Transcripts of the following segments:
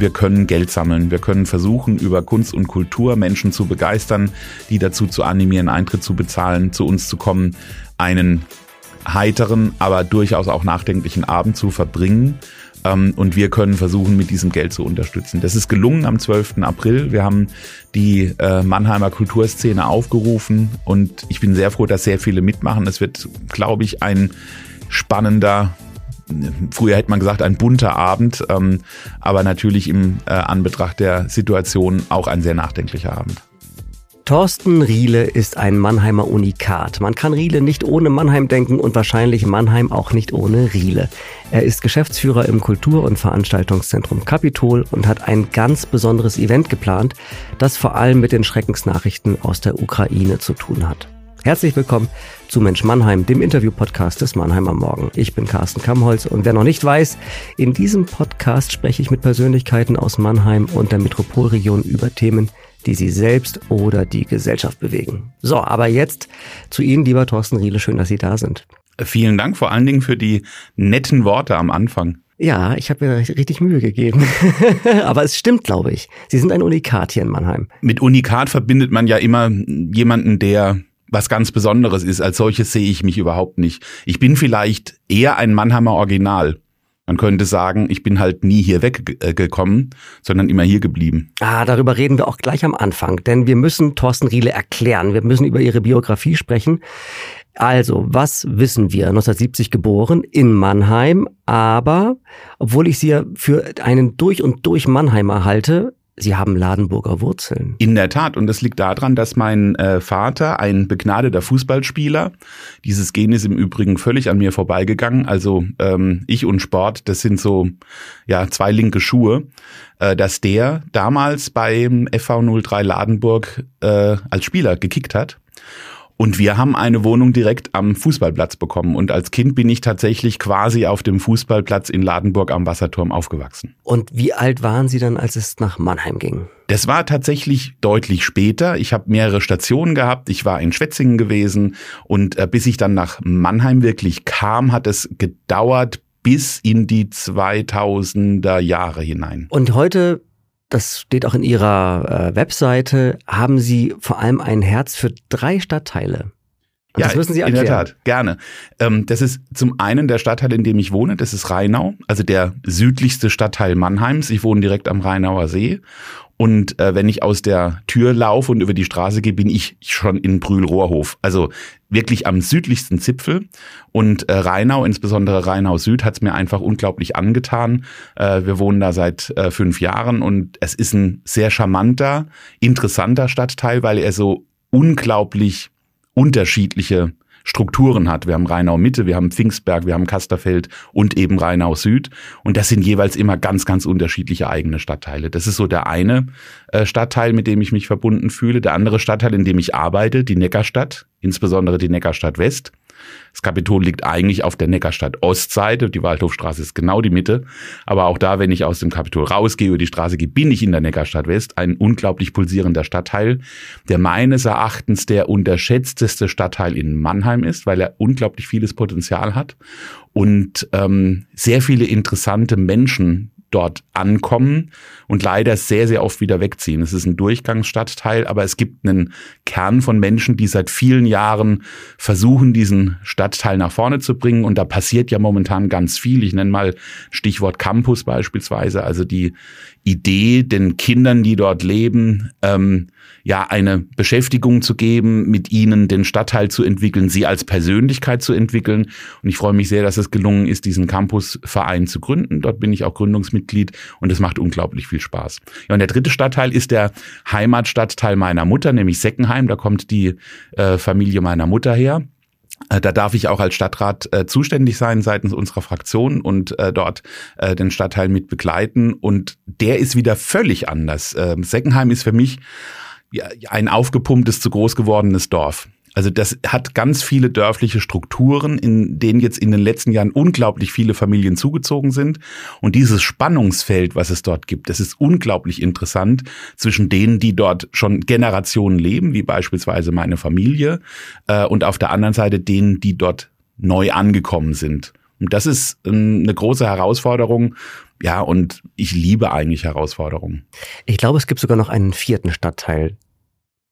wir können Geld sammeln. Wir können versuchen, über Kunst und Kultur Menschen zu begeistern, die dazu zu animieren, Eintritt zu bezahlen, zu uns zu kommen, einen heiteren, aber durchaus auch nachdenklichen Abend zu verbringen. Ähm, und wir können versuchen, mit diesem Geld zu unterstützen. Das ist gelungen am 12. April. Wir haben die äh, Mannheimer Kulturszene aufgerufen und ich bin sehr froh, dass sehr viele mitmachen. Es wird, glaube ich, ein spannender früher hätte man gesagt, ein bunter Abend, ähm, aber natürlich im äh, Anbetracht der Situation auch ein sehr nachdenklicher Abend. Thorsten Riele ist ein Mannheimer Unikat. Man kann Riele nicht ohne Mannheim denken und wahrscheinlich Mannheim auch nicht ohne Riele. Er ist Geschäftsführer im Kultur- und Veranstaltungszentrum Capitol und hat ein ganz besonderes Event geplant, das vor allem mit den Schreckensnachrichten aus der Ukraine zu tun hat. Herzlich willkommen zu Mensch Mannheim, dem Interview-Podcast des Mannheimer Morgen. Ich bin Carsten Kammholz und wer noch nicht weiß, in diesem Podcast spreche ich mit Persönlichkeiten aus Mannheim und der Metropolregion über Themen, die sie selbst oder die Gesellschaft bewegen. So, aber jetzt zu Ihnen, lieber Thorsten Riele. Schön, dass Sie da sind. Vielen Dank vor allen Dingen für die netten Worte am Anfang. Ja, ich habe mir richtig Mühe gegeben. Aber es stimmt, glaube ich. Sie sind ein Unikat hier in Mannheim. Mit Unikat verbindet man ja immer jemanden, der was ganz Besonderes ist. Als solches sehe ich mich überhaupt nicht. Ich bin vielleicht eher ein Mannheimer Original. Man könnte sagen, ich bin halt nie hier weggekommen, sondern immer hier geblieben. Ah, darüber reden wir auch gleich am Anfang, denn wir müssen Thorsten Riele erklären. Wir müssen über ihre Biografie sprechen. Also, was wissen wir? 1970 geboren in Mannheim, aber obwohl ich sie ja für einen durch und durch Mannheimer halte, Sie haben Ladenburger Wurzeln. In der Tat. Und das liegt daran, dass mein äh, Vater ein begnadeter Fußballspieler, dieses Gen ist im Übrigen völlig an mir vorbeigegangen. Also ähm, ich und Sport, das sind so ja zwei linke Schuhe, äh, dass der damals beim FV 03 Ladenburg äh, als Spieler gekickt hat und wir haben eine Wohnung direkt am Fußballplatz bekommen. Und als Kind bin ich tatsächlich quasi auf dem Fußballplatz in Ladenburg am Wasserturm aufgewachsen. Und wie alt waren Sie dann, als es nach Mannheim ging? Das war tatsächlich deutlich später. Ich habe mehrere Stationen gehabt. Ich war in Schwetzingen gewesen. Und äh, bis ich dann nach Mannheim wirklich kam, hat es gedauert bis in die 2000er Jahre hinein. Und heute das steht auch in Ihrer äh, Webseite, haben Sie vor allem ein Herz für drei Stadtteile. Und ja, das müssen Sie erklären. in der Tat, gerne. Ähm, das ist zum einen der Stadtteil, in dem ich wohne, das ist Rheinau, also der südlichste Stadtteil Mannheims. Ich wohne direkt am Rheinauer See. Und äh, wenn ich aus der Tür laufe und über die Straße gehe, bin ich schon in Brühl-Rohrhof. Also wirklich am südlichsten Zipfel. Und äh, Rheinau, insbesondere Rheinau Süd, hat es mir einfach unglaublich angetan. Äh, wir wohnen da seit äh, fünf Jahren und es ist ein sehr charmanter, interessanter Stadtteil, weil er so unglaublich unterschiedliche Strukturen hat. Wir haben Rheinau Mitte, wir haben Pfingstberg, wir haben Kasterfeld und eben Rheinau Süd. Und das sind jeweils immer ganz, ganz unterschiedliche eigene Stadtteile. Das ist so der eine äh, Stadtteil, mit dem ich mich verbunden fühle. Der andere Stadtteil, in dem ich arbeite, die Neckarstadt, insbesondere die Neckarstadt West. Das Kapitol liegt eigentlich auf der Neckarstadt Ostseite. Die Waldhofstraße ist genau die Mitte. Aber auch da, wenn ich aus dem Kapitol rausgehe, über die Straße gehe, bin ich in der Neckarstadt West. Ein unglaublich pulsierender Stadtteil, der meines Erachtens der unterschätzteste Stadtteil in Mannheim ist, weil er unglaublich vieles Potenzial hat und ähm, sehr viele interessante Menschen dort ankommen und leider sehr, sehr oft wieder wegziehen. Es ist ein Durchgangsstadtteil, aber es gibt einen Kern von Menschen, die seit vielen Jahren versuchen, diesen Stadtteil nach vorne zu bringen. Und da passiert ja momentan ganz viel. Ich nenne mal Stichwort Campus beispielsweise, also die Idee, den Kindern, die dort leben, ähm, ja, eine Beschäftigung zu geben, mit ihnen den Stadtteil zu entwickeln, sie als Persönlichkeit zu entwickeln. Und ich freue mich sehr, dass es gelungen ist, diesen Campusverein zu gründen. Dort bin ich auch Gründungsmitglied und es macht unglaublich viel Spaß. Ja, und der dritte Stadtteil ist der Heimatstadtteil meiner Mutter, nämlich Seckenheim. Da kommt die äh, Familie meiner Mutter her. Äh, da darf ich auch als Stadtrat äh, zuständig sein seitens unserer Fraktion und äh, dort äh, den Stadtteil mit begleiten. Und der ist wieder völlig anders. Ähm, Seckenheim ist für mich ein aufgepumptes, zu groß gewordenes Dorf. Also das hat ganz viele dörfliche Strukturen, in denen jetzt in den letzten Jahren unglaublich viele Familien zugezogen sind. Und dieses Spannungsfeld, was es dort gibt, das ist unglaublich interessant zwischen denen, die dort schon Generationen leben, wie beispielsweise meine Familie, äh, und auf der anderen Seite denen, die dort neu angekommen sind. Und das ist ähm, eine große Herausforderung. Ja, und ich liebe eigentlich Herausforderungen. Ich glaube, es gibt sogar noch einen vierten Stadtteil,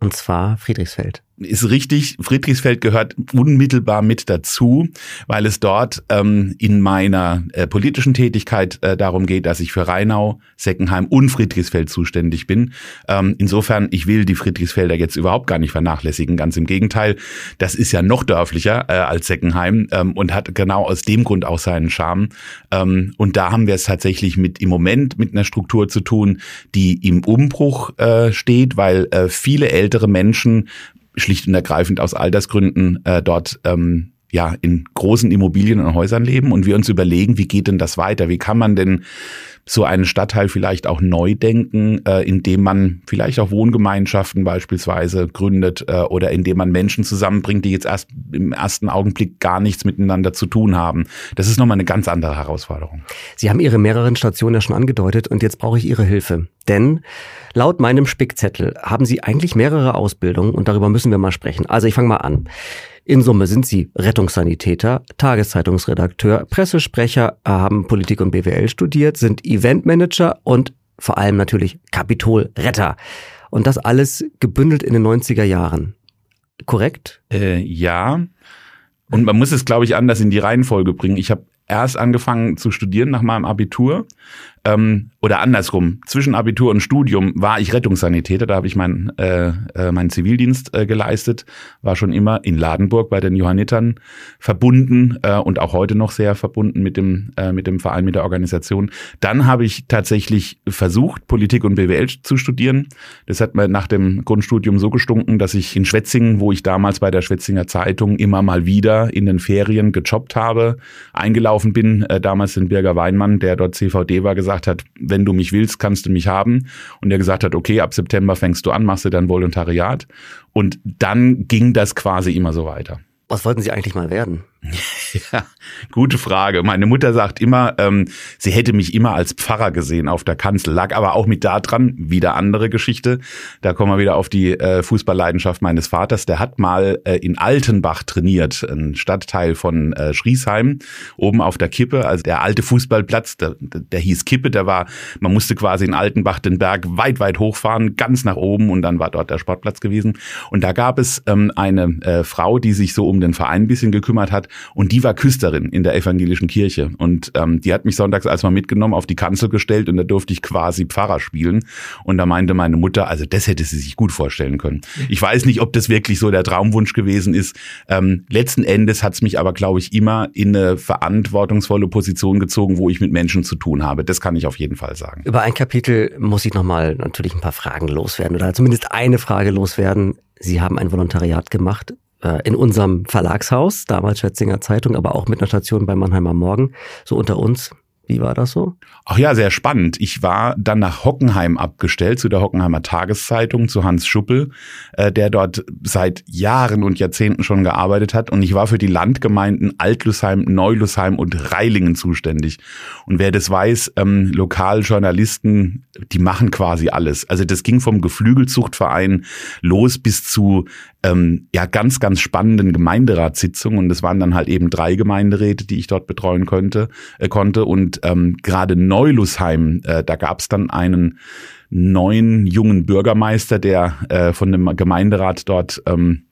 und zwar Friedrichsfeld ist richtig, Friedrichsfeld gehört unmittelbar mit dazu, weil es dort ähm, in meiner äh, politischen Tätigkeit äh, darum geht, dass ich für Rheinau, Seckenheim und Friedrichsfeld zuständig bin. Ähm, insofern, ich will die Friedrichsfelder jetzt überhaupt gar nicht vernachlässigen, ganz im Gegenteil. Das ist ja noch dörflicher äh, als Seckenheim ähm, und hat genau aus dem Grund auch seinen Charme. Ähm, und da haben wir es tatsächlich mit im Moment mit einer Struktur zu tun, die im Umbruch äh, steht, weil äh, viele ältere Menschen schlicht und ergreifend aus Altersgründen äh, dort ähm, ja in großen Immobilien und Häusern leben und wir uns überlegen, wie geht denn das weiter? Wie kann man denn so einen Stadtteil vielleicht auch neu denken, äh, indem man vielleicht auch Wohngemeinschaften beispielsweise gründet äh, oder indem man Menschen zusammenbringt, die jetzt erst im ersten Augenblick gar nichts miteinander zu tun haben. Das ist nochmal eine ganz andere Herausforderung. Sie haben Ihre mehreren Stationen ja schon angedeutet und jetzt brauche ich Ihre Hilfe. Denn laut meinem Spickzettel haben Sie eigentlich mehrere Ausbildungen und darüber müssen wir mal sprechen. Also ich fange mal an. In Summe sind Sie Rettungssanitäter, Tageszeitungsredakteur, Pressesprecher, haben Politik und BWL studiert, sind Eventmanager und vor allem natürlich Kapitolretter. Und das alles gebündelt in den 90er Jahren. Korrekt? Äh, ja. Und man muss es, glaube ich, anders in die Reihenfolge bringen. Ich habe erst angefangen zu studieren nach meinem Abitur ähm, oder andersrum, zwischen Abitur und Studium war ich Rettungssanitäter, da habe ich meinen äh, äh, meinen Zivildienst äh, geleistet, war schon immer in Ladenburg bei den Johannitern verbunden äh, und auch heute noch sehr verbunden mit dem äh, mit dem Verein, mit der Organisation. Dann habe ich tatsächlich versucht, Politik und BWL zu studieren. Das hat mir nach dem Grundstudium so gestunken, dass ich in Schwetzingen, wo ich damals bei der Schwetzinger Zeitung immer mal wieder in den Ferien gejobbt habe, eingelaufen bin, äh, damals den Birger Weinmann, der dort CVD war, gesagt hat, wenn du mich willst, kannst du mich haben. Und er gesagt hat, okay, ab September fängst du an, machst du dein Volontariat. Und dann ging das quasi immer so weiter. Was wollten Sie eigentlich mal werden? Ja, gute Frage. Meine Mutter sagt immer, ähm, sie hätte mich immer als Pfarrer gesehen auf der Kanzel, lag aber auch mit da dran, wieder andere Geschichte. Da kommen wir wieder auf die äh, Fußballleidenschaft meines Vaters. Der hat mal äh, in Altenbach trainiert, ein Stadtteil von äh, Schriesheim, oben auf der Kippe. Also der alte Fußballplatz, der, der hieß Kippe, der war, man musste quasi in Altenbach den Berg weit, weit hochfahren, ganz nach oben und dann war dort der Sportplatz gewesen. Und da gab es ähm, eine äh, Frau, die sich so um den Verein ein bisschen gekümmert hat und die war Küsterin in der evangelischen Kirche. Und ähm, die hat mich sonntags als mal mitgenommen, auf die Kanzel gestellt und da durfte ich quasi Pfarrer spielen. Und da meinte meine Mutter, also das hätte sie sich gut vorstellen können. Ich weiß nicht, ob das wirklich so der Traumwunsch gewesen ist. Ähm, letzten Endes hat es mich aber, glaube ich, immer in eine verantwortungsvolle Position gezogen, wo ich mit Menschen zu tun habe. Das kann ich auf jeden Fall sagen. Über ein Kapitel muss ich nochmal natürlich ein paar Fragen loswerden oder zumindest eine Frage loswerden. Sie haben ein Volontariat gemacht in unserem Verlagshaus, damals Schwetzinger Zeitung, aber auch mit einer Station bei Mannheimer Morgen, so unter uns. Wie war das so? Ach ja, sehr spannend. Ich war dann nach Hockenheim abgestellt, zu der Hockenheimer Tageszeitung, zu Hans Schuppel, äh, der dort seit Jahren und Jahrzehnten schon gearbeitet hat. Und ich war für die Landgemeinden Altlusheim, Neulusheim und Reilingen zuständig. Und wer das weiß, ähm, Lokaljournalisten, die machen quasi alles. Also das ging vom Geflügelzuchtverein los bis zu ähm, ja ganz, ganz spannenden Gemeinderatssitzungen. Und es waren dann halt eben drei Gemeinderäte, die ich dort betreuen könnte, äh, konnte. Und ähm, gerade Neulusheim, äh, da gab es dann einen neuen jungen Bürgermeister, der äh, von dem Gemeinderat dort ähm,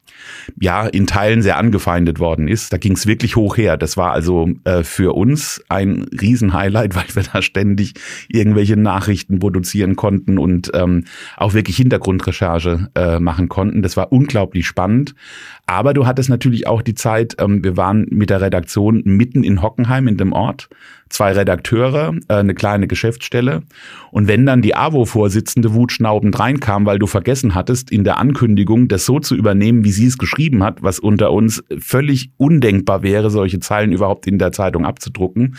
ja in Teilen sehr angefeindet worden ist. Da ging es wirklich hoch her. Das war also äh, für uns ein Riesenhighlight, weil wir da ständig irgendwelche Nachrichten produzieren konnten und ähm, auch wirklich Hintergrundrecherche äh, machen konnten. Das war unglaublich spannend. Aber du hattest natürlich auch die Zeit, ähm, wir waren mit der Redaktion mitten in Hockenheim in dem Ort zwei Redakteure, äh, eine kleine Geschäftsstelle. Und wenn dann die AWO-Vorsitzende wutschnaubend reinkam, weil du vergessen hattest, in der Ankündigung das so zu übernehmen, wie sie es geschrieben hat, was unter uns völlig undenkbar wäre, solche Zeilen überhaupt in der Zeitung abzudrucken,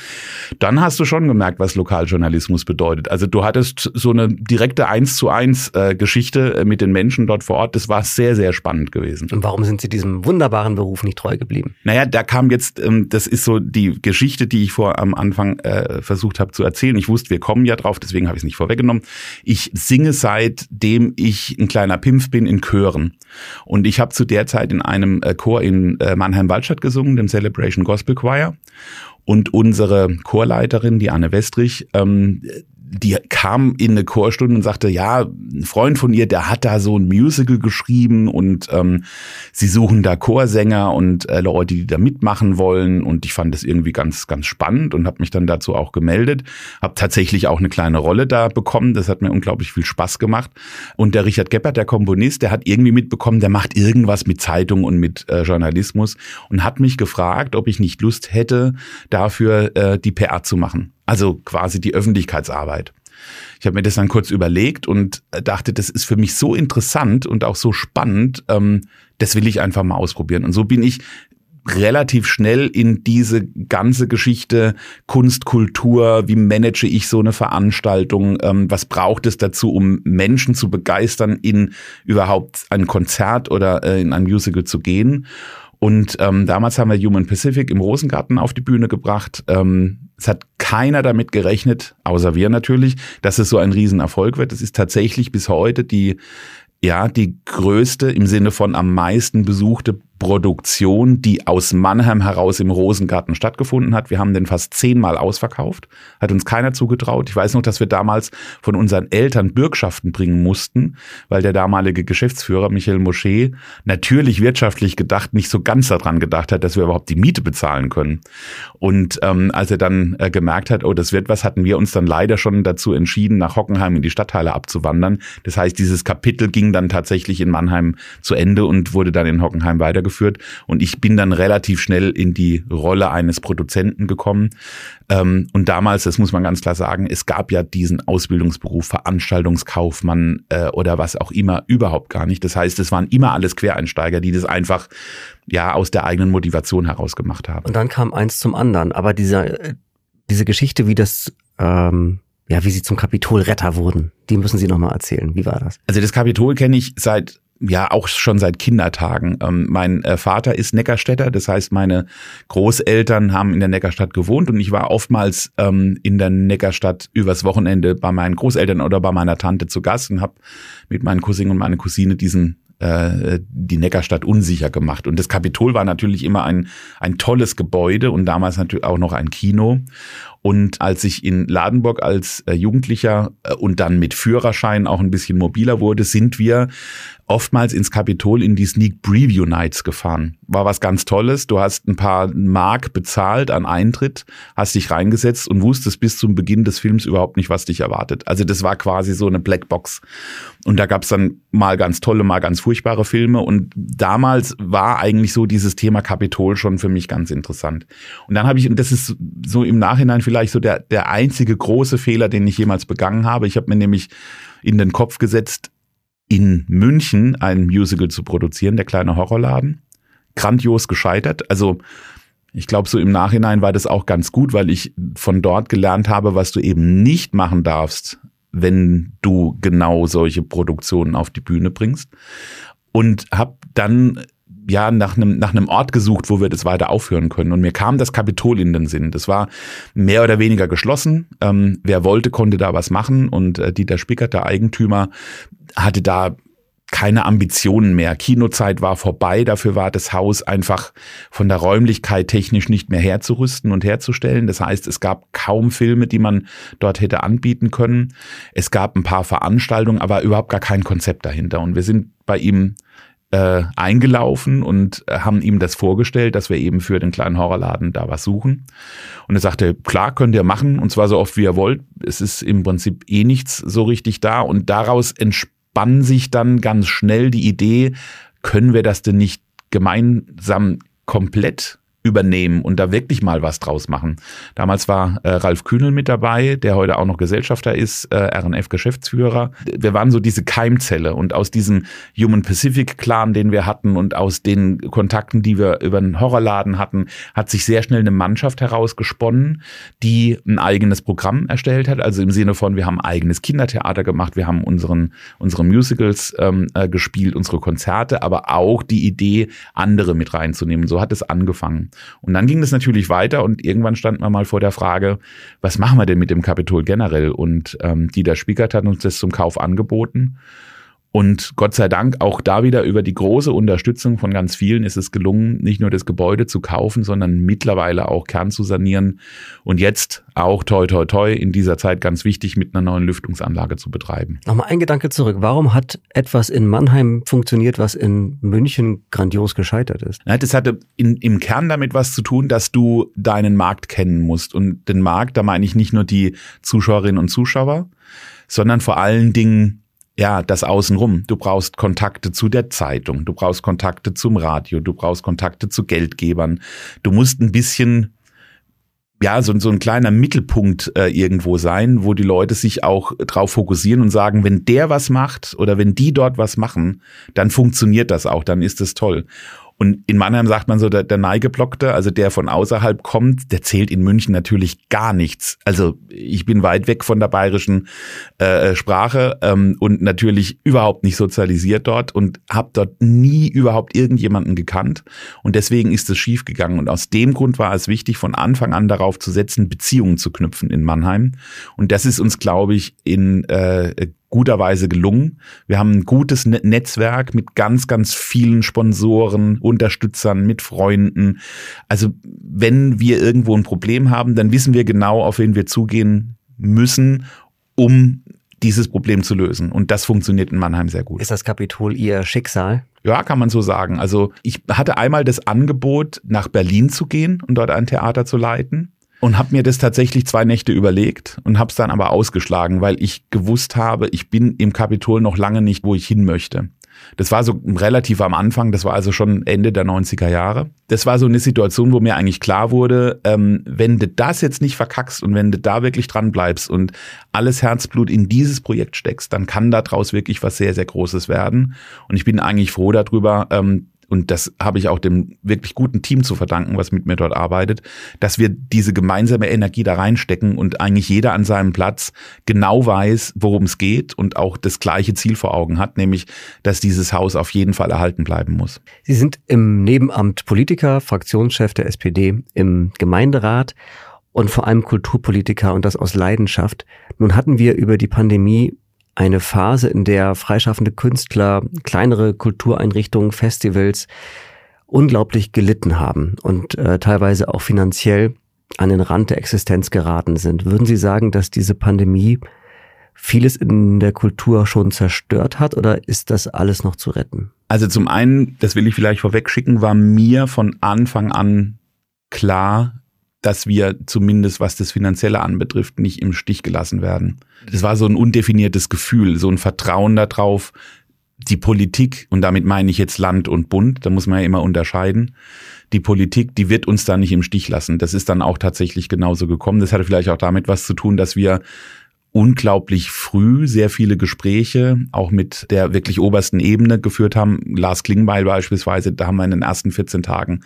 dann hast du schon gemerkt, was Lokaljournalismus bedeutet. Also du hattest so eine direkte eins zu eins äh, Geschichte äh, mit den Menschen dort vor Ort. Das war sehr, sehr spannend gewesen. Und warum sind Sie diesem wunderbaren Beruf nicht treu geblieben? Naja, da kam jetzt, ähm, das ist so die Geschichte, die ich vor am Anfang Anfang äh, versucht habe zu erzählen. Ich wusste, wir kommen ja drauf, deswegen habe ich es nicht vorweggenommen. Ich singe seitdem ich ein kleiner Pimpf bin in Chören. Und ich habe zu der Zeit in einem äh, Chor in äh, Mannheim-Waldstadt gesungen, dem Celebration Gospel Choir. Und unsere Chorleiterin, die Anne Westrich, ähm, die kam in eine Chorstunde und sagte, ja, ein Freund von ihr, der hat da so ein Musical geschrieben und ähm, sie suchen da Chorsänger und äh, Leute, die da mitmachen wollen. Und ich fand das irgendwie ganz, ganz spannend und habe mich dann dazu auch gemeldet. Habe tatsächlich auch eine kleine Rolle da bekommen. Das hat mir unglaublich viel Spaß gemacht. Und der Richard Geppert, der Komponist, der hat irgendwie mitbekommen, der macht irgendwas mit Zeitung und mit äh, Journalismus und hat mich gefragt, ob ich nicht Lust hätte, dafür äh, die PR zu machen. Also quasi die Öffentlichkeitsarbeit. Ich habe mir das dann kurz überlegt und dachte, das ist für mich so interessant und auch so spannend, ähm, das will ich einfach mal ausprobieren. Und so bin ich relativ schnell in diese ganze Geschichte Kunst, Kultur, wie manage ich so eine Veranstaltung, ähm, was braucht es dazu, um Menschen zu begeistern, in überhaupt ein Konzert oder äh, in ein Musical zu gehen. Und ähm, damals haben wir Human Pacific im Rosengarten auf die Bühne gebracht. Ähm, es hat keiner damit gerechnet, außer wir natürlich, dass es so ein Riesenerfolg wird. Es ist tatsächlich bis heute die ja, die größte im Sinne von am meisten besuchte Produktion, die aus Mannheim heraus im Rosengarten stattgefunden hat. Wir haben den fast zehnmal ausverkauft, hat uns keiner zugetraut. Ich weiß noch, dass wir damals von unseren Eltern Bürgschaften bringen mussten, weil der damalige Geschäftsführer Michael Mosche natürlich wirtschaftlich gedacht nicht so ganz daran gedacht hat, dass wir überhaupt die Miete bezahlen können. Und ähm, als er dann äh, gemerkt hat, oh, das wird was, hatten wir uns dann leider schon dazu entschieden, nach Hockenheim in die Stadtteile abzuwandern. Das heißt, dieses Kapitel ging dann tatsächlich in Mannheim zu Ende und wurde dann in Hockenheim weitergeführt weitergeführt. Und ich bin dann relativ schnell in die Rolle eines Produzenten gekommen. Ähm, und damals, das muss man ganz klar sagen, es gab ja diesen Ausbildungsberuf Veranstaltungskaufmann äh, oder was auch immer überhaupt gar nicht. Das heißt, es waren immer alles Quereinsteiger, die das einfach ja aus der eigenen Motivation heraus gemacht haben. Und dann kam eins zum anderen. Aber diese, äh, diese Geschichte, wie das ähm ja, wie sie zum Kapitolretter wurden. Die müssen Sie nochmal erzählen. Wie war das? Also das Kapitol kenne ich seit ja auch schon seit Kindertagen. Ähm, mein äh, Vater ist Neckarstädter, das heißt, meine Großeltern haben in der Neckarstadt gewohnt und ich war oftmals ähm, in der Neckarstadt übers Wochenende bei meinen Großeltern oder bei meiner Tante zu Gast und habe mit meinen Cousinen und meiner Cousine diesen äh, die Neckarstadt unsicher gemacht. Und das Kapitol war natürlich immer ein, ein tolles Gebäude und damals natürlich auch noch ein Kino. Und als ich in Ladenburg als äh, Jugendlicher äh, und dann mit Führerschein auch ein bisschen mobiler wurde, sind wir oftmals ins Kapitol in die Sneak Preview Nights gefahren. War was ganz Tolles. Du hast ein paar Mark bezahlt an Eintritt, hast dich reingesetzt und wusstest bis zum Beginn des Films überhaupt nicht, was dich erwartet. Also das war quasi so eine Blackbox. Und da gab's dann mal ganz tolle, mal ganz furchtbare Filme. Und damals war eigentlich so dieses Thema Kapitol schon für mich ganz interessant. Und dann habe ich, und das ist so im Nachhinein vielleicht so der, der einzige große Fehler, den ich jemals begangen habe. Ich habe mir nämlich in den Kopf gesetzt, in München ein Musical zu produzieren, der kleine Horrorladen. Grandios gescheitert. Also ich glaube, so im Nachhinein war das auch ganz gut, weil ich von dort gelernt habe, was du eben nicht machen darfst, wenn du genau solche Produktionen auf die Bühne bringst. Und habe dann ja nach einem nach einem Ort gesucht, wo wir das weiter aufhören können. Und mir kam das Kapitol in den Sinn. Das war mehr oder weniger geschlossen. Ähm, wer wollte, konnte da was machen. Und äh, Dieter Spickert, der Eigentümer, hatte da keine Ambitionen mehr. Kinozeit war vorbei, dafür war das Haus einfach von der Räumlichkeit technisch nicht mehr herzurüsten und herzustellen. Das heißt, es gab kaum Filme, die man dort hätte anbieten können. Es gab ein paar Veranstaltungen, aber überhaupt gar kein Konzept dahinter. Und wir sind bei ihm äh, eingelaufen und äh, haben ihm das vorgestellt, dass wir eben für den kleinen Horrorladen da was suchen. Und er sagte, klar, könnt ihr machen, und zwar so oft wie ihr wollt. Es ist im Prinzip eh nichts so richtig da. Und daraus entspann sich dann ganz schnell die Idee, können wir das denn nicht gemeinsam komplett übernehmen und da wirklich mal was draus machen. Damals war äh, Ralf Kühnel mit dabei, der heute auch noch Gesellschafter ist, äh, RNF-Geschäftsführer. Wir waren so diese Keimzelle und aus diesem Human Pacific Clan, den wir hatten und aus den Kontakten, die wir über einen Horrorladen hatten, hat sich sehr schnell eine Mannschaft herausgesponnen, die ein eigenes Programm erstellt hat. Also im Sinne von, wir haben eigenes Kindertheater gemacht, wir haben unseren, unsere Musicals ähm, äh, gespielt, unsere Konzerte, aber auch die Idee, andere mit reinzunehmen. So hat es angefangen. Und dann ging es natürlich weiter und irgendwann stand man mal vor der Frage, was machen wir denn mit dem Kapitol generell? Und ähm, Dieter Spiegert hat uns das zum Kauf angeboten. Und Gott sei Dank auch da wieder über die große Unterstützung von ganz vielen ist es gelungen, nicht nur das Gebäude zu kaufen, sondern mittlerweile auch Kern zu sanieren und jetzt auch toi toi toi in dieser Zeit ganz wichtig mit einer neuen Lüftungsanlage zu betreiben. Nochmal ein Gedanke zurück. Warum hat etwas in Mannheim funktioniert, was in München grandios gescheitert ist? Das hatte in, im Kern damit was zu tun, dass du deinen Markt kennen musst. Und den Markt, da meine ich nicht nur die Zuschauerinnen und Zuschauer, sondern vor allen Dingen ja, das Außenrum. Du brauchst Kontakte zu der Zeitung, du brauchst Kontakte zum Radio, du brauchst Kontakte zu Geldgebern. Du musst ein bisschen, ja, so, so ein kleiner Mittelpunkt äh, irgendwo sein, wo die Leute sich auch drauf fokussieren und sagen, wenn der was macht oder wenn die dort was machen, dann funktioniert das auch, dann ist es toll. Und in Mannheim sagt man so, der, der Neigeblockte, also der von außerhalb kommt, der zählt in München natürlich gar nichts. Also ich bin weit weg von der bayerischen äh, Sprache ähm, und natürlich überhaupt nicht sozialisiert dort und habe dort nie überhaupt irgendjemanden gekannt. Und deswegen ist es schiefgegangen. Und aus dem Grund war es wichtig, von Anfang an darauf zu setzen, Beziehungen zu knüpfen in Mannheim. Und das ist uns, glaube ich, in äh, guterweise gelungen. Wir haben ein gutes Netzwerk mit ganz, ganz vielen Sponsoren, Unterstützern, mit Freunden. Also wenn wir irgendwo ein Problem haben, dann wissen wir genau, auf wen wir zugehen müssen, um dieses Problem zu lösen. Und das funktioniert in Mannheim sehr gut. Ist das Kapitol Ihr Schicksal? Ja, kann man so sagen. Also ich hatte einmal das Angebot, nach Berlin zu gehen und dort ein Theater zu leiten und habe mir das tatsächlich zwei Nächte überlegt und habe es dann aber ausgeschlagen, weil ich gewusst habe, ich bin im Kapitol noch lange nicht, wo ich hin möchte. Das war so relativ am Anfang, das war also schon Ende der 90er Jahre. Das war so eine Situation, wo mir eigentlich klar wurde, ähm, wenn du das jetzt nicht verkackst und wenn du da wirklich dran bleibst und alles Herzblut in dieses Projekt steckst, dann kann daraus wirklich was sehr, sehr Großes werden. Und ich bin eigentlich froh darüber, ähm, und das habe ich auch dem wirklich guten Team zu verdanken, was mit mir dort arbeitet, dass wir diese gemeinsame Energie da reinstecken und eigentlich jeder an seinem Platz genau weiß, worum es geht und auch das gleiche Ziel vor Augen hat, nämlich, dass dieses Haus auf jeden Fall erhalten bleiben muss. Sie sind im Nebenamt Politiker, Fraktionschef der SPD im Gemeinderat und vor allem Kulturpolitiker und das aus Leidenschaft. Nun hatten wir über die Pandemie eine Phase, in der freischaffende Künstler, kleinere Kultureinrichtungen, Festivals unglaublich gelitten haben und äh, teilweise auch finanziell an den Rand der Existenz geraten sind. Würden Sie sagen, dass diese Pandemie vieles in der Kultur schon zerstört hat oder ist das alles noch zu retten? Also zum einen, das will ich vielleicht vorwegschicken, war mir von Anfang an klar, dass wir zumindest was das Finanzielle anbetrifft, nicht im Stich gelassen werden. Das war so ein undefiniertes Gefühl, so ein Vertrauen darauf, die Politik, und damit meine ich jetzt Land und Bund, da muss man ja immer unterscheiden, die Politik, die wird uns da nicht im Stich lassen. Das ist dann auch tatsächlich genauso gekommen. Das hatte vielleicht auch damit was zu tun, dass wir unglaublich früh sehr viele Gespräche auch mit der wirklich obersten Ebene geführt haben. Lars Klingbeil beispielsweise, da haben wir in den ersten 14 Tagen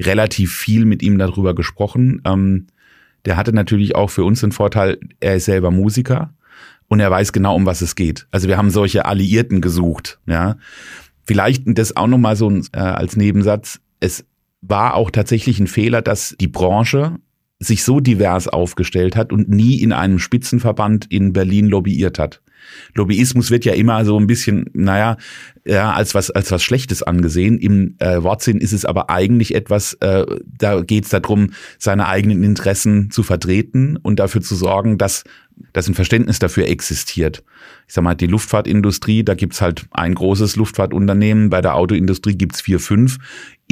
relativ viel mit ihm darüber gesprochen. Ähm, der hatte natürlich auch für uns den Vorteil, er ist selber Musiker und er weiß genau, um was es geht. Also wir haben solche Alliierten gesucht. Ja, vielleicht das auch noch mal so äh, als Nebensatz. Es war auch tatsächlich ein Fehler, dass die Branche sich so divers aufgestellt hat und nie in einem Spitzenverband in Berlin lobbyiert hat. Lobbyismus wird ja immer so ein bisschen, naja, ja, als was, als was Schlechtes angesehen. Im äh, Wortsinn ist es aber eigentlich etwas, äh, da geht es darum, seine eigenen Interessen zu vertreten und dafür zu sorgen, dass, dass ein Verständnis dafür existiert. Ich sag mal, die Luftfahrtindustrie, da gibt's halt ein großes Luftfahrtunternehmen, bei der Autoindustrie gibt's vier, fünf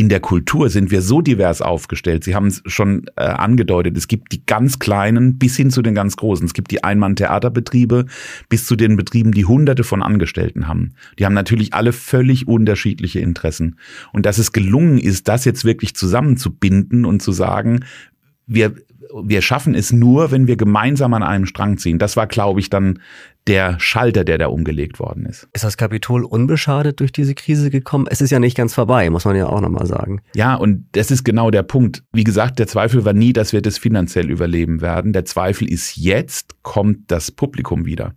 in der Kultur sind wir so divers aufgestellt. Sie haben es schon äh, angedeutet. Es gibt die ganz kleinen bis hin zu den ganz großen. Es gibt die Einmann-Theaterbetriebe bis zu den Betrieben, die Hunderte von Angestellten haben. Die haben natürlich alle völlig unterschiedliche Interessen. Und dass es gelungen ist, das jetzt wirklich zusammenzubinden und zu sagen, wir, wir schaffen es nur, wenn wir gemeinsam an einem Strang ziehen. Das war, glaube ich, dann der Schalter, der da umgelegt worden ist. Ist das Kapitol unbeschadet durch diese Krise gekommen? Es ist ja nicht ganz vorbei, muss man ja auch nochmal sagen. Ja, und das ist genau der Punkt. Wie gesagt, der Zweifel war nie, dass wir das finanziell überleben werden. Der Zweifel ist jetzt, kommt das Publikum wieder.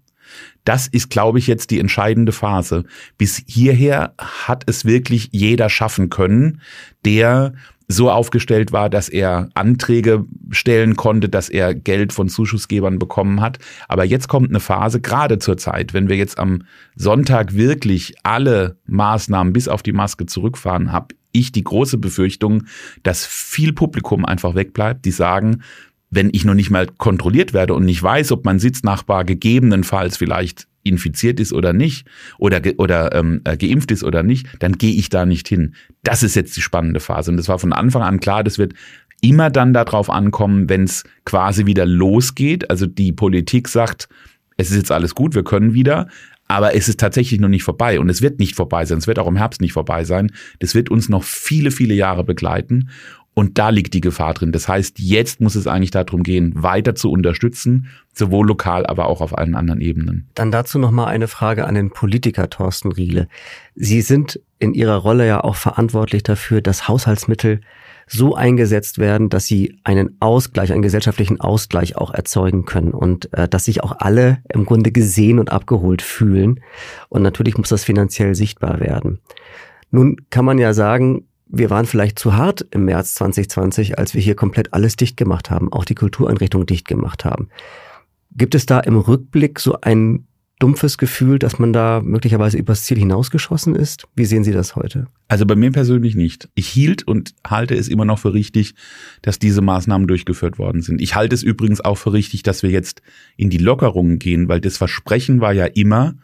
Das ist, glaube ich, jetzt die entscheidende Phase. Bis hierher hat es wirklich jeder schaffen können, der so aufgestellt war, dass er Anträge stellen konnte, dass er Geld von Zuschussgebern bekommen hat. Aber jetzt kommt eine Phase, gerade zur Zeit, wenn wir jetzt am Sonntag wirklich alle Maßnahmen bis auf die Maske zurückfahren, habe ich die große Befürchtung, dass viel Publikum einfach wegbleibt, die sagen, wenn ich noch nicht mal kontrolliert werde und nicht weiß, ob mein Sitznachbar gegebenenfalls vielleicht infiziert ist oder nicht oder oder ähm, äh, geimpft ist oder nicht, dann gehe ich da nicht hin. Das ist jetzt die spannende Phase und das war von Anfang an klar, das wird immer dann darauf ankommen, wenn es quasi wieder losgeht. Also die Politik sagt, es ist jetzt alles gut, wir können wieder, aber es ist tatsächlich noch nicht vorbei und es wird nicht vorbei sein. Es wird auch im Herbst nicht vorbei sein. Das wird uns noch viele, viele Jahre begleiten. Und da liegt die Gefahr drin. Das heißt, jetzt muss es eigentlich darum gehen, weiter zu unterstützen, sowohl lokal, aber auch auf allen anderen Ebenen. Dann dazu nochmal eine Frage an den Politiker Thorsten Riele. Sie sind in Ihrer Rolle ja auch verantwortlich dafür, dass Haushaltsmittel so eingesetzt werden, dass sie einen Ausgleich, einen gesellschaftlichen Ausgleich auch erzeugen können und äh, dass sich auch alle im Grunde gesehen und abgeholt fühlen. Und natürlich muss das finanziell sichtbar werden. Nun kann man ja sagen, wir waren vielleicht zu hart im März 2020, als wir hier komplett alles dicht gemacht haben, auch die Kultureinrichtungen dicht gemacht haben. Gibt es da im Rückblick so ein dumpfes Gefühl, dass man da möglicherweise übers Ziel hinausgeschossen ist? Wie sehen Sie das heute? Also bei mir persönlich nicht. Ich hielt und halte es immer noch für richtig, dass diese Maßnahmen durchgeführt worden sind. Ich halte es übrigens auch für richtig, dass wir jetzt in die Lockerungen gehen, weil das Versprechen war ja immer,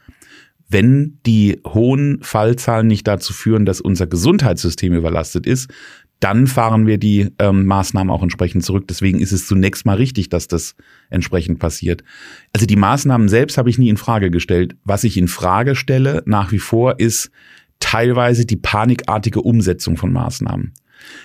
wenn die hohen Fallzahlen nicht dazu führen, dass unser Gesundheitssystem überlastet ist, dann fahren wir die ähm, Maßnahmen auch entsprechend zurück. Deswegen ist es zunächst mal richtig, dass das entsprechend passiert. Also die Maßnahmen selbst habe ich nie in Frage gestellt. Was ich in Frage stelle nach wie vor ist teilweise die panikartige Umsetzung von Maßnahmen.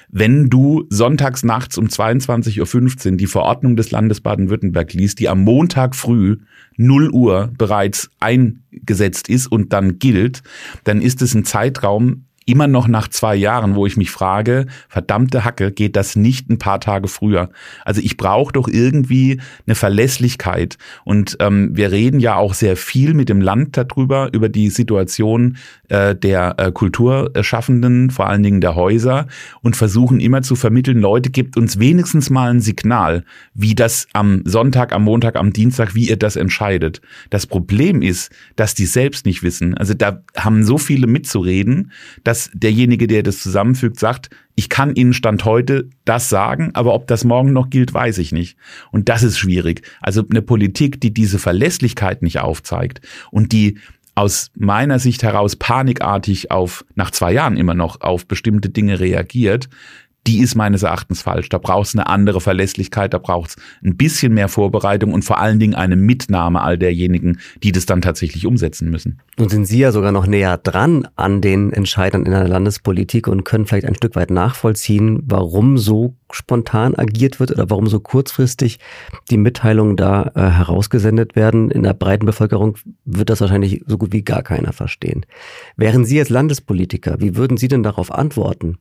Wenn du sonntags nachts um 22.15 Uhr die Verordnung des Landes Baden-Württemberg liest, die am Montag früh 0 Uhr bereits eingesetzt ist und dann gilt, dann ist es ein Zeitraum, immer noch nach zwei Jahren, wo ich mich frage, verdammte Hacke, geht das nicht ein paar Tage früher? Also ich brauche doch irgendwie eine Verlässlichkeit. Und ähm, wir reden ja auch sehr viel mit dem Land darüber, über die Situation äh, der äh, Kulturschaffenden, vor allen Dingen der Häuser, und versuchen immer zu vermitteln, Leute, gibt uns wenigstens mal ein Signal, wie das am Sonntag, am Montag, am Dienstag, wie ihr das entscheidet. Das Problem ist, dass die selbst nicht wissen. Also da haben so viele mitzureden, dass dass derjenige, der das zusammenfügt, sagt, ich kann Ihnen Stand heute das sagen, aber ob das morgen noch gilt, weiß ich nicht. Und das ist schwierig. Also eine Politik, die diese Verlässlichkeit nicht aufzeigt und die aus meiner Sicht heraus panikartig auf, nach zwei Jahren immer noch, auf bestimmte Dinge reagiert, die ist meines Erachtens falsch. Da braucht es eine andere Verlässlichkeit, da braucht es ein bisschen mehr Vorbereitung und vor allen Dingen eine Mitnahme all derjenigen, die das dann tatsächlich umsetzen müssen. Nun sind Sie ja sogar noch näher dran an den Entscheidern in der Landespolitik und können vielleicht ein Stück weit nachvollziehen, warum so spontan agiert wird oder warum so kurzfristig die Mitteilungen da äh, herausgesendet werden. In der breiten Bevölkerung wird das wahrscheinlich so gut wie gar keiner verstehen. Wären Sie als Landespolitiker, wie würden Sie denn darauf antworten?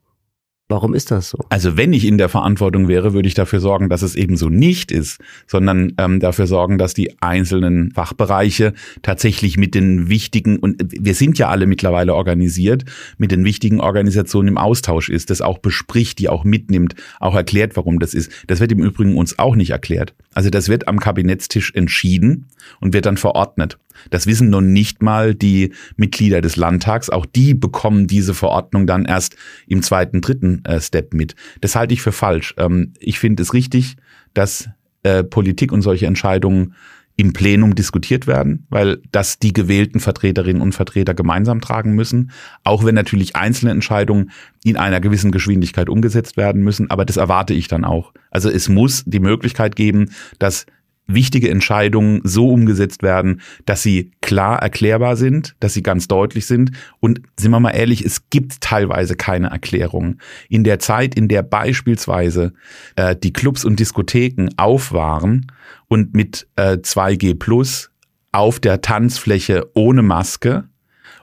Warum ist das so? Also wenn ich in der Verantwortung wäre, würde ich dafür sorgen, dass es eben so nicht ist, sondern ähm, dafür sorgen, dass die einzelnen Fachbereiche tatsächlich mit den wichtigen, und wir sind ja alle mittlerweile organisiert, mit den wichtigen Organisationen im Austausch ist, das auch bespricht, die auch mitnimmt, auch erklärt, warum das ist. Das wird im Übrigen uns auch nicht erklärt. Also das wird am Kabinettstisch entschieden und wird dann verordnet. Das wissen nun nicht mal die Mitglieder des Landtags. Auch die bekommen diese Verordnung dann erst im zweiten, dritten äh, Step mit. Das halte ich für falsch. Ähm, ich finde es richtig, dass äh, Politik und solche Entscheidungen im Plenum diskutiert werden, weil das die gewählten Vertreterinnen und Vertreter gemeinsam tragen müssen, auch wenn natürlich einzelne Entscheidungen in einer gewissen Geschwindigkeit umgesetzt werden müssen, aber das erwarte ich dann auch. Also es muss die Möglichkeit geben, dass wichtige Entscheidungen so umgesetzt werden, dass sie klar erklärbar sind, dass sie ganz deutlich sind. Und sind wir mal ehrlich, es gibt teilweise keine Erklärungen. In der Zeit, in der beispielsweise äh, die Clubs und Diskotheken auf waren und mit äh, 2G Plus auf der Tanzfläche ohne Maske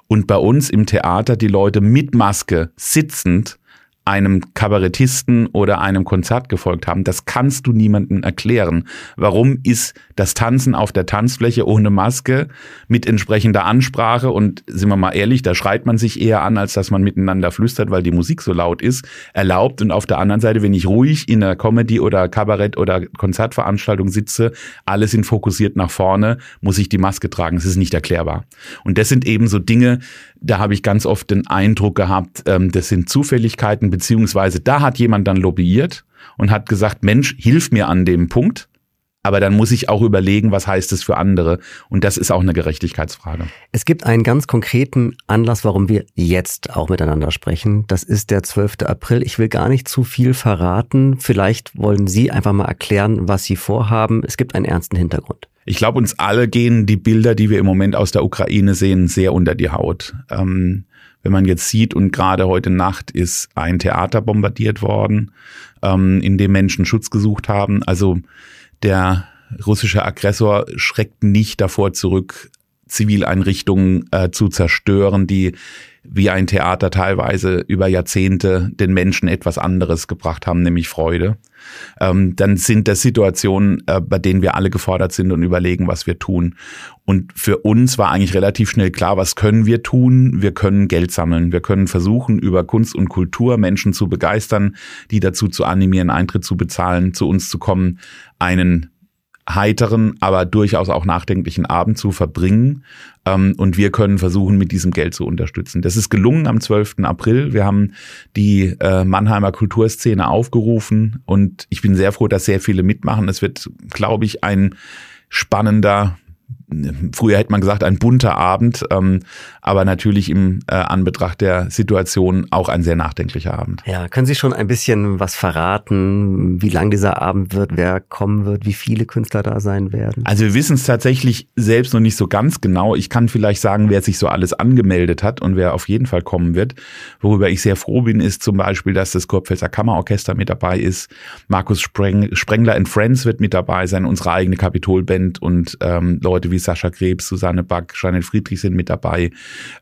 und bei uns im Theater die Leute mit Maske sitzend einem Kabarettisten oder einem Konzert gefolgt haben. Das kannst du niemandem erklären. Warum ist das Tanzen auf der Tanzfläche ohne Maske mit entsprechender Ansprache und sind wir mal ehrlich, da schreit man sich eher an, als dass man miteinander flüstert, weil die Musik so laut ist, erlaubt. Und auf der anderen Seite, wenn ich ruhig in einer Comedy oder Kabarett oder Konzertveranstaltung sitze, alle sind fokussiert nach vorne, muss ich die Maske tragen. Es ist nicht erklärbar. Und das sind eben so Dinge, da habe ich ganz oft den Eindruck gehabt, ähm, das sind Zufälligkeiten, beziehungsweise da hat jemand dann lobbyiert und hat gesagt, Mensch, hilf mir an dem Punkt. Aber dann muss ich auch überlegen, was heißt es für andere. Und das ist auch eine Gerechtigkeitsfrage. Es gibt einen ganz konkreten Anlass, warum wir jetzt auch miteinander sprechen. Das ist der 12. April. Ich will gar nicht zu viel verraten. Vielleicht wollen Sie einfach mal erklären, was Sie vorhaben. Es gibt einen ernsten Hintergrund. Ich glaube, uns alle gehen die Bilder, die wir im Moment aus der Ukraine sehen, sehr unter die Haut. Ähm, wenn man jetzt sieht, und gerade heute Nacht ist ein Theater bombardiert worden, ähm, in dem Menschen Schutz gesucht haben. Also der russische Aggressor schreckt nicht davor zurück, Zivileinrichtungen äh, zu zerstören, die wie ein Theater teilweise über Jahrzehnte den Menschen etwas anderes gebracht haben, nämlich Freude. Ähm, dann sind das Situationen, äh, bei denen wir alle gefordert sind und überlegen, was wir tun. Und für uns war eigentlich relativ schnell klar, was können wir tun? Wir können Geld sammeln. Wir können versuchen, über Kunst und Kultur Menschen zu begeistern, die dazu zu animieren, Eintritt zu bezahlen, zu uns zu kommen, einen heiteren, aber durchaus auch nachdenklichen Abend zu verbringen. Ähm, und wir können versuchen, mit diesem Geld zu unterstützen. Das ist gelungen am 12. April. Wir haben die äh, Mannheimer Kulturszene aufgerufen und ich bin sehr froh, dass sehr viele mitmachen. Es wird, glaube ich, ein spannender früher hätte man gesagt, ein bunter Abend, ähm, aber natürlich im äh, Anbetracht der Situation auch ein sehr nachdenklicher Abend. Ja, können Sie schon ein bisschen was verraten, wie lang dieser Abend wird, wer kommen wird, wie viele Künstler da sein werden? Also wir wissen es tatsächlich selbst noch nicht so ganz genau. Ich kann vielleicht sagen, wer sich so alles angemeldet hat und wer auf jeden Fall kommen wird. Worüber ich sehr froh bin, ist zum Beispiel, dass das Kurpfälzer Kammerorchester mit dabei ist. Markus Spreng Sprengler and Friends wird mit dabei sein, unsere eigene Kapitolband und ähm, Leute wie Sascha Krebs, Susanne Back, Jeanette Friedrich sind mit dabei.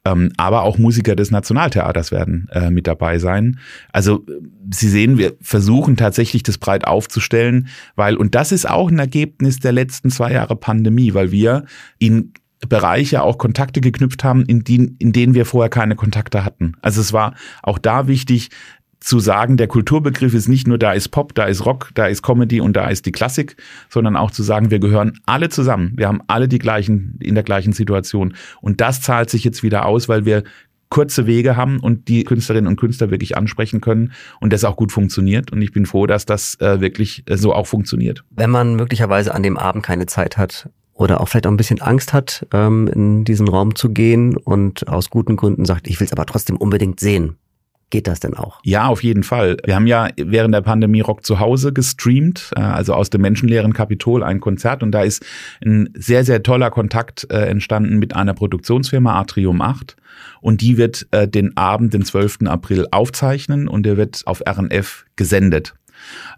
Ähm, aber auch Musiker des Nationaltheaters werden äh, mit dabei sein. Also Sie sehen, wir versuchen tatsächlich das breit aufzustellen, weil, und das ist auch ein Ergebnis der letzten zwei Jahre Pandemie, weil wir in Bereiche auch Kontakte geknüpft haben, in, die, in denen wir vorher keine Kontakte hatten. Also es war auch da wichtig, zu sagen, der Kulturbegriff ist nicht nur da ist Pop, da ist Rock, da ist Comedy und da ist die Klassik, sondern auch zu sagen, wir gehören alle zusammen. Wir haben alle die gleichen, in der gleichen Situation. Und das zahlt sich jetzt wieder aus, weil wir kurze Wege haben und die Künstlerinnen und Künstler wirklich ansprechen können und das auch gut funktioniert. Und ich bin froh, dass das äh, wirklich äh, so auch funktioniert. Wenn man möglicherweise an dem Abend keine Zeit hat oder auch vielleicht auch ein bisschen Angst hat, ähm, in diesen Raum zu gehen und aus guten Gründen sagt, ich will es aber trotzdem unbedingt sehen. Geht das denn auch? Ja, auf jeden Fall. Wir haben ja während der Pandemie Rock zu Hause gestreamt, äh, also aus dem menschenleeren Kapitol ein Konzert und da ist ein sehr, sehr toller Kontakt äh, entstanden mit einer Produktionsfirma Atrium 8 und die wird äh, den Abend, den 12. April aufzeichnen und der wird auf RNF gesendet.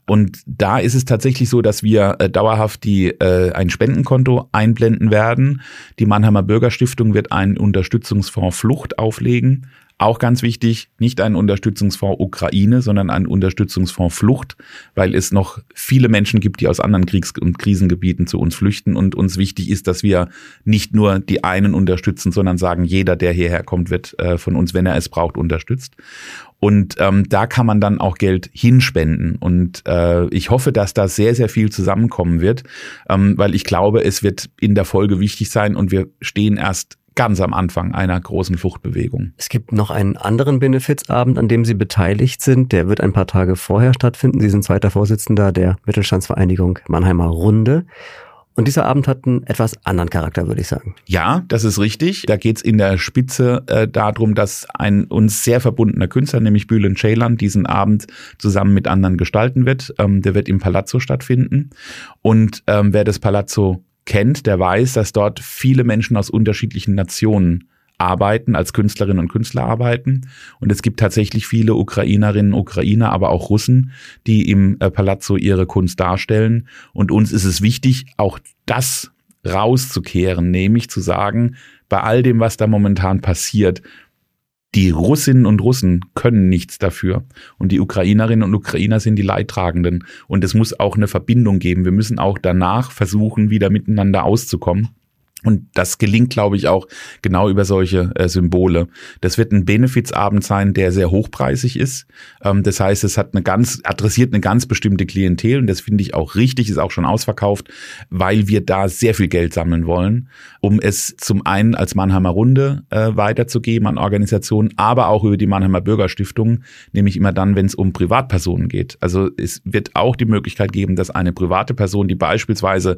Und da ist es tatsächlich so, dass wir äh, dauerhaft die, äh, ein Spendenkonto einblenden werden. Die Mannheimer Bürgerstiftung wird einen Unterstützungsfonds Flucht auflegen. Auch ganz wichtig, nicht ein Unterstützungsfonds Ukraine, sondern ein Unterstützungsfonds Flucht, weil es noch viele Menschen gibt, die aus anderen Kriegs- und Krisengebieten zu uns flüchten. Und uns wichtig ist, dass wir nicht nur die einen unterstützen, sondern sagen, jeder, der hierher kommt, wird äh, von uns, wenn er es braucht, unterstützt. Und ähm, da kann man dann auch Geld hinspenden. Und äh, ich hoffe, dass da sehr, sehr viel zusammenkommen wird, ähm, weil ich glaube, es wird in der Folge wichtig sein und wir stehen erst ganz am Anfang einer großen Fluchtbewegung. Es gibt noch einen anderen Benefizabend, an dem Sie beteiligt sind. Der wird ein paar Tage vorher stattfinden. Sie sind zweiter Vorsitzender der Mittelstandsvereinigung Mannheimer Runde. Und dieser Abend hat einen etwas anderen Charakter, würde ich sagen. Ja, das ist richtig. Da geht es in der Spitze äh, darum, dass ein uns sehr verbundener Künstler, nämlich Bülent Ceylan, diesen Abend zusammen mit anderen gestalten wird. Ähm, der wird im Palazzo stattfinden. Und ähm, wer das Palazzo kennt, der weiß, dass dort viele Menschen aus unterschiedlichen Nationen arbeiten, als Künstlerinnen und Künstler arbeiten. Und es gibt tatsächlich viele Ukrainerinnen, Ukrainer, aber auch Russen, die im äh, Palazzo ihre Kunst darstellen. Und uns ist es wichtig, auch das rauszukehren, nämlich zu sagen, bei all dem, was da momentan passiert, die Russinnen und Russen können nichts dafür. Und die Ukrainerinnen und Ukrainer sind die Leidtragenden. Und es muss auch eine Verbindung geben. Wir müssen auch danach versuchen, wieder miteinander auszukommen. Und das gelingt, glaube ich, auch genau über solche äh, Symbole. Das wird ein Benefizabend sein, der sehr hochpreisig ist. Ähm, das heißt, es hat eine ganz, adressiert eine ganz bestimmte Klientel und das finde ich auch richtig, ist auch schon ausverkauft, weil wir da sehr viel Geld sammeln wollen, um es zum einen als Mannheimer Runde äh, weiterzugeben an Organisationen, aber auch über die Mannheimer Bürgerstiftung, nämlich immer dann, wenn es um Privatpersonen geht. Also es wird auch die Möglichkeit geben, dass eine private Person, die beispielsweise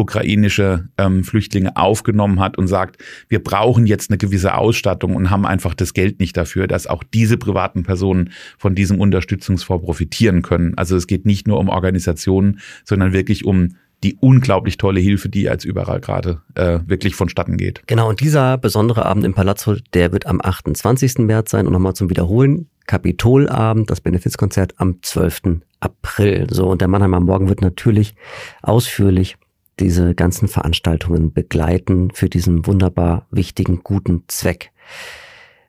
ukrainische ähm, Flüchtlinge aufgenommen hat und sagt, wir brauchen jetzt eine gewisse Ausstattung und haben einfach das Geld nicht dafür, dass auch diese privaten Personen von diesem Unterstützungsfonds profitieren können. Also es geht nicht nur um Organisationen, sondern wirklich um die unglaublich tolle Hilfe, die als überall gerade äh, wirklich vonstatten geht. Genau, und dieser besondere Abend im Palazzo, der wird am 28. März sein und nochmal zum Wiederholen. Kapitolabend, das Benefizkonzert am 12. April. So, und der Mannheimer Morgen wird natürlich ausführlich diese ganzen Veranstaltungen begleiten für diesen wunderbar wichtigen, guten Zweck.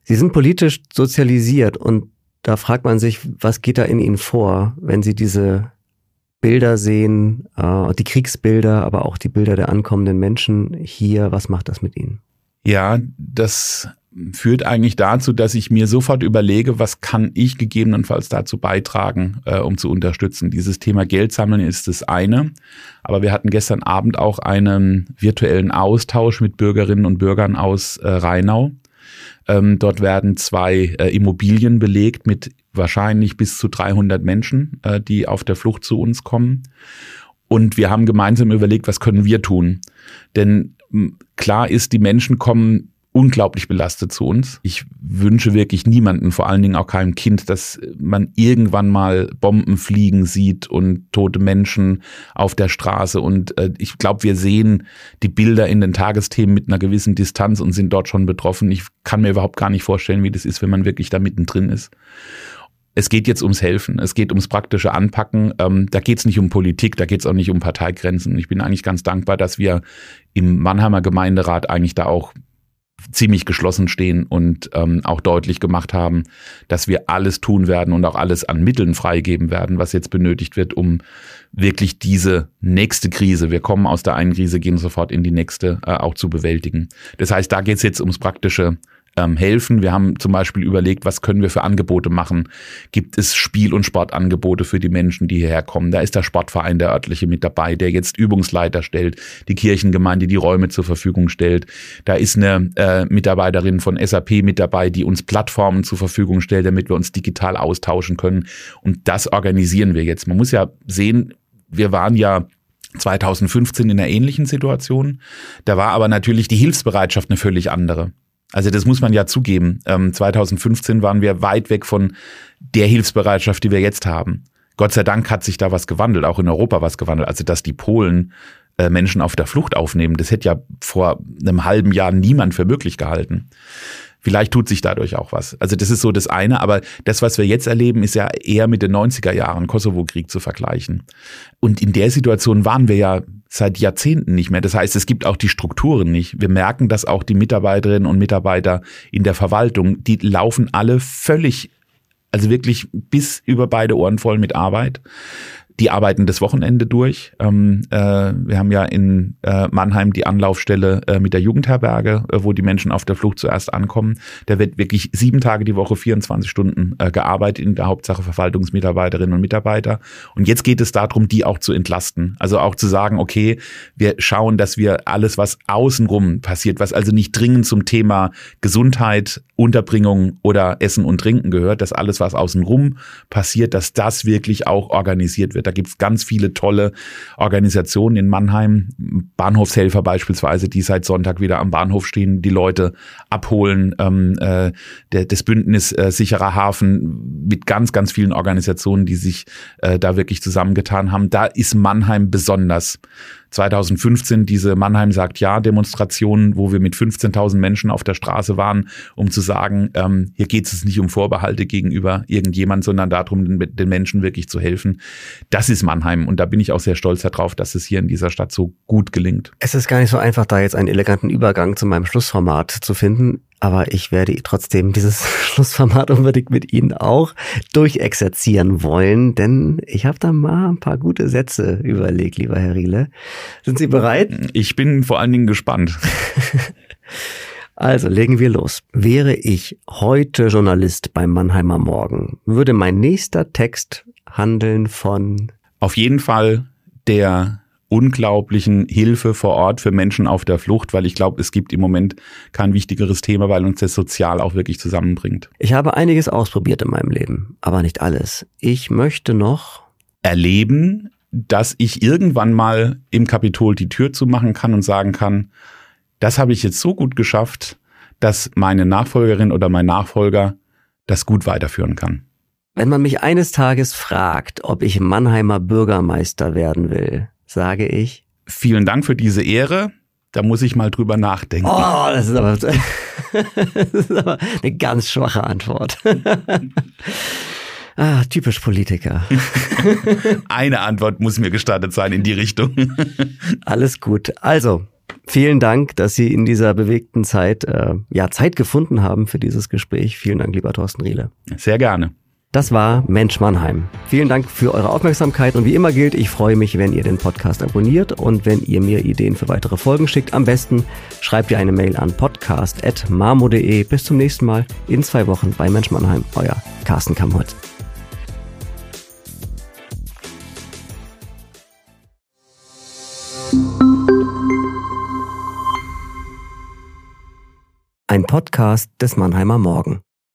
Sie sind politisch sozialisiert und da fragt man sich, was geht da in Ihnen vor, wenn Sie diese Bilder sehen, äh, die Kriegsbilder, aber auch die Bilder der ankommenden Menschen hier, was macht das mit Ihnen? Ja, das führt eigentlich dazu, dass ich mir sofort überlege, was kann ich gegebenenfalls dazu beitragen, äh, um zu unterstützen. Dieses Thema Geld sammeln ist das eine, aber wir hatten gestern Abend auch einen virtuellen Austausch mit Bürgerinnen und Bürgern aus äh, Rheinau. Ähm, dort werden zwei äh, Immobilien belegt mit wahrscheinlich bis zu 300 Menschen, äh, die auf der Flucht zu uns kommen. Und wir haben gemeinsam überlegt, was können wir tun? Denn klar ist, die Menschen kommen unglaublich belastet zu uns. Ich wünsche wirklich niemanden, vor allen Dingen auch keinem Kind, dass man irgendwann mal Bomben fliegen sieht und tote Menschen auf der Straße. Und äh, ich glaube, wir sehen die Bilder in den Tagesthemen mit einer gewissen Distanz und sind dort schon betroffen. Ich kann mir überhaupt gar nicht vorstellen, wie das ist, wenn man wirklich da mittendrin ist es geht jetzt ums Helfen, es geht ums praktische Anpacken. Ähm, da geht es nicht um Politik, da geht es auch nicht um Parteigrenzen. Ich bin eigentlich ganz dankbar, dass wir im Mannheimer Gemeinderat eigentlich da auch ziemlich geschlossen stehen und ähm, auch deutlich gemacht haben, dass wir alles tun werden und auch alles an Mitteln freigeben werden, was jetzt benötigt wird, um wirklich diese nächste Krise, wir kommen aus der einen Krise, gehen sofort in die nächste, äh, auch zu bewältigen. Das heißt, da geht es jetzt ums praktische ähm, helfen. Wir haben zum Beispiel überlegt, was können wir für Angebote machen? Gibt es Spiel- und Sportangebote für die Menschen, die hierher kommen? Da ist der Sportverein, der örtliche mit dabei, der jetzt Übungsleiter stellt, die Kirchengemeinde, die Räume zur Verfügung stellt. Da ist eine äh, Mitarbeiterin von SAP mit dabei, die uns Plattformen zur Verfügung stellt, damit wir uns digital austauschen können. Und das organisieren wir jetzt. Man muss ja sehen, wir waren ja 2015 in einer ähnlichen Situation. Da war aber natürlich die Hilfsbereitschaft eine völlig andere. Also das muss man ja zugeben. Ähm, 2015 waren wir weit weg von der Hilfsbereitschaft, die wir jetzt haben. Gott sei Dank hat sich da was gewandelt, auch in Europa was gewandelt. Also dass die Polen äh, Menschen auf der Flucht aufnehmen, das hätte ja vor einem halben Jahr niemand für möglich gehalten. Vielleicht tut sich dadurch auch was. Also das ist so das eine, aber das, was wir jetzt erleben, ist ja eher mit den 90er Jahren Kosovo-Krieg zu vergleichen. Und in der Situation waren wir ja seit Jahrzehnten nicht mehr. Das heißt, es gibt auch die Strukturen nicht. Wir merken, dass auch die Mitarbeiterinnen und Mitarbeiter in der Verwaltung, die laufen alle völlig, also wirklich bis über beide Ohren voll mit Arbeit die arbeiten das Wochenende durch. Ähm, äh, wir haben ja in äh, Mannheim die Anlaufstelle äh, mit der Jugendherberge, äh, wo die Menschen auf der Flucht zuerst ankommen. Da wird wirklich sieben Tage die Woche, 24 Stunden äh, gearbeitet, in der Hauptsache Verwaltungsmitarbeiterinnen und Mitarbeiter. Und jetzt geht es darum, die auch zu entlasten. Also auch zu sagen, okay, wir schauen, dass wir alles, was außenrum passiert, was also nicht dringend zum Thema Gesundheit, Unterbringung oder Essen und Trinken gehört, dass alles, was außenrum passiert, dass das wirklich auch organisiert wird. Da gibt es ganz viele tolle Organisationen in Mannheim, Bahnhofshelfer beispielsweise, die seit Sonntag wieder am Bahnhof stehen, die Leute abholen, ähm, äh, der, das Bündnis äh, sicherer Hafen mit ganz, ganz vielen Organisationen, die sich äh, da wirklich zusammengetan haben. Da ist Mannheim besonders 2015 diese Mannheim sagt ja Demonstrationen, wo wir mit 15.000 Menschen auf der Straße waren, um zu sagen, ähm, hier geht es nicht um Vorbehalte gegenüber irgendjemand, sondern darum, den, den, Menschen wirklich zu helfen. Das ist Mannheim und da bin ich auch sehr stolz darauf, dass es hier in dieser Stadt so gut gelingt. Es ist gar nicht so einfach, da jetzt einen eleganten Übergang zu meinem Schlussformat zu finden. Aber ich werde trotzdem dieses Schlussformat unbedingt mit Ihnen auch durchexerzieren wollen, denn ich habe da mal ein paar gute Sätze überlegt, lieber Herr Riele. Sind Sie bereit? Ich bin vor allen Dingen gespannt. Also legen wir los. Wäre ich heute Journalist beim Mannheimer Morgen, würde mein nächster Text handeln von auf jeden Fall der unglaublichen Hilfe vor Ort für Menschen auf der Flucht, weil ich glaube, es gibt im Moment kein wichtigeres Thema, weil uns das sozial auch wirklich zusammenbringt. Ich habe einiges ausprobiert in meinem Leben, aber nicht alles. Ich möchte noch erleben, dass ich irgendwann mal im Kapitol die Tür zumachen kann und sagen kann, das habe ich jetzt so gut geschafft, dass meine Nachfolgerin oder mein Nachfolger das gut weiterführen kann. Wenn man mich eines Tages fragt, ob ich Mannheimer Bürgermeister werden will, sage ich. Vielen Dank für diese Ehre. Da muss ich mal drüber nachdenken. Oh, das ist aber, das ist aber eine ganz schwache Antwort. ah, typisch Politiker. eine Antwort muss mir gestattet sein in die Richtung. Alles gut. Also, vielen Dank, dass Sie in dieser bewegten Zeit äh, ja Zeit gefunden haben für dieses Gespräch. Vielen Dank, lieber Thorsten Riele. Sehr gerne. Das war Mensch Mannheim. Vielen Dank für eure Aufmerksamkeit und wie immer gilt, ich freue mich, wenn ihr den Podcast abonniert und wenn ihr mir Ideen für weitere Folgen schickt. Am besten schreibt ihr eine Mail an podcast.marmo.de. Bis zum nächsten Mal in zwei Wochen bei Mensch Mannheim. Euer Carsten Kamholz. Ein Podcast des Mannheimer Morgen.